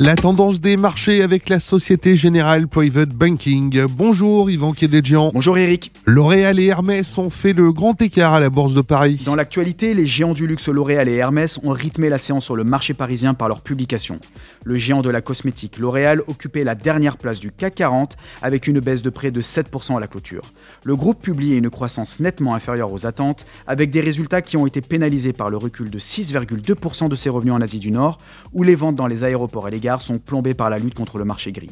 La tendance des marchés avec la Société Générale Private Banking. Bonjour Yvan Kédéjian. Bonjour Eric. L'Oréal et Hermès ont fait le grand écart à la Bourse de Paris. Dans l'actualité, les géants du luxe L'Oréal et Hermès ont rythmé la séance sur le marché parisien par leurs publications. Le géant de la cosmétique L'Oréal occupait la dernière place du CAC 40 avec une baisse de près de 7% à la clôture. Le groupe publiait une croissance nettement inférieure aux attentes avec des résultats qui ont été pénalisés par le recul de 6,2% de ses revenus en Asie du Nord où les ventes dans les aéroports et les gares sont plombées par la lutte contre le marché gris.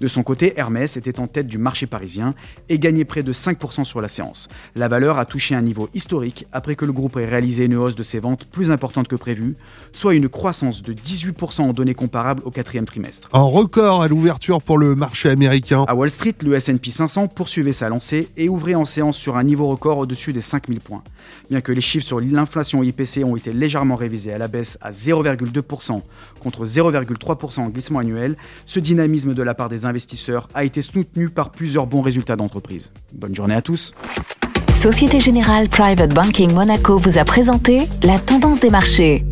De son côté, Hermès était en tête du marché parisien et gagnait près de 5% sur la séance. La valeur a touché un niveau historique après que le groupe ait réalisé une hausse de ses ventes plus importante que prévu, soit une croissance de 18% en données comparables au quatrième trimestre. Un record à l'ouverture pour le marché américain. À Wall Street, le S&P 500 poursuivait sa lancée et ouvrait en séance sur un niveau record au-dessus des 5000 points. Bien que les chiffres sur l'inflation IPC ont été légèrement révisés à la baisse à 0,2% contre 0,3% en glissement annuel, ce dynamisme de la part des investisseurs a été soutenu par plusieurs bons résultats d'entreprise. Bonne journée à tous. Société Générale Private Banking Monaco vous a présenté la tendance des marchés.